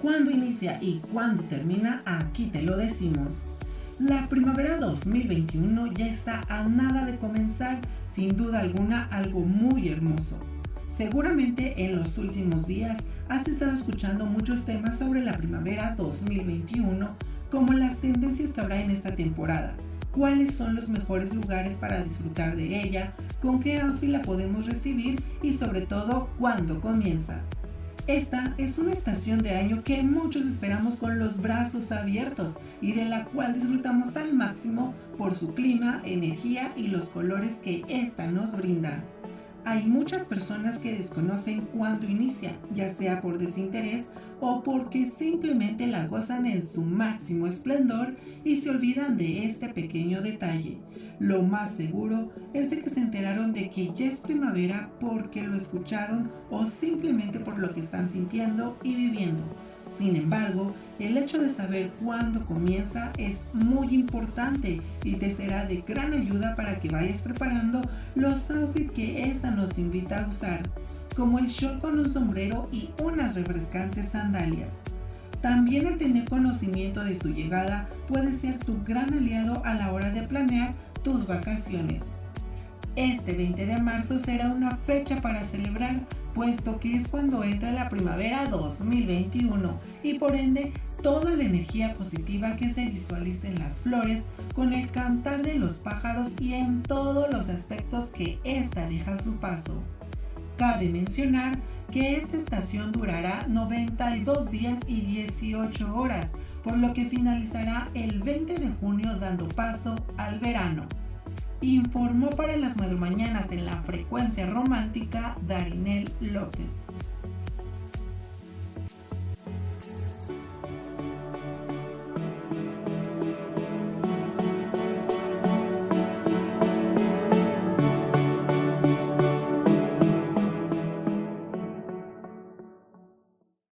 cuándo inicia y cuándo termina, aquí te lo decimos. La primavera 2021 ya está a nada de comenzar, sin duda alguna algo muy hermoso. Seguramente en los últimos días has estado escuchando muchos temas sobre la primavera 2021, como las tendencias que habrá en esta temporada, cuáles son los mejores lugares para disfrutar de ella, con qué outfit la podemos recibir y sobre todo cuándo comienza. Esta es una estación de año que muchos esperamos con los brazos abiertos y de la cual disfrutamos al máximo por su clima, energía y los colores que esta nos brinda. Hay muchas personas que desconocen cuándo inicia, ya sea por desinterés o porque simplemente la gozan en su máximo esplendor y se olvidan de este pequeño detalle. Lo más seguro es de que se enteraron de que ya es primavera porque lo escucharon o simplemente por lo que están sintiendo y viviendo. Sin embargo, el hecho de saber cuándo comienza es muy importante y te será de gran ayuda para que vayas preparando los outfits que esta nos invita a usar, como el short con un sombrero y unas refrescantes sandalias. También el tener conocimiento de su llegada puede ser tu gran aliado a la hora de planear tus vacaciones. Este 20 de marzo será una fecha para celebrar, puesto que es cuando entra la primavera 2021 y por ende toda la energía positiva que se visualiza en las flores, con el cantar de los pájaros y en todos los aspectos que ésta deja su paso. Cabe mencionar que esta estación durará 92 días y 18 horas, por lo que finalizará el 20 de junio dando paso al verano. Informó para las mañanas en la frecuencia romántica Darinel López.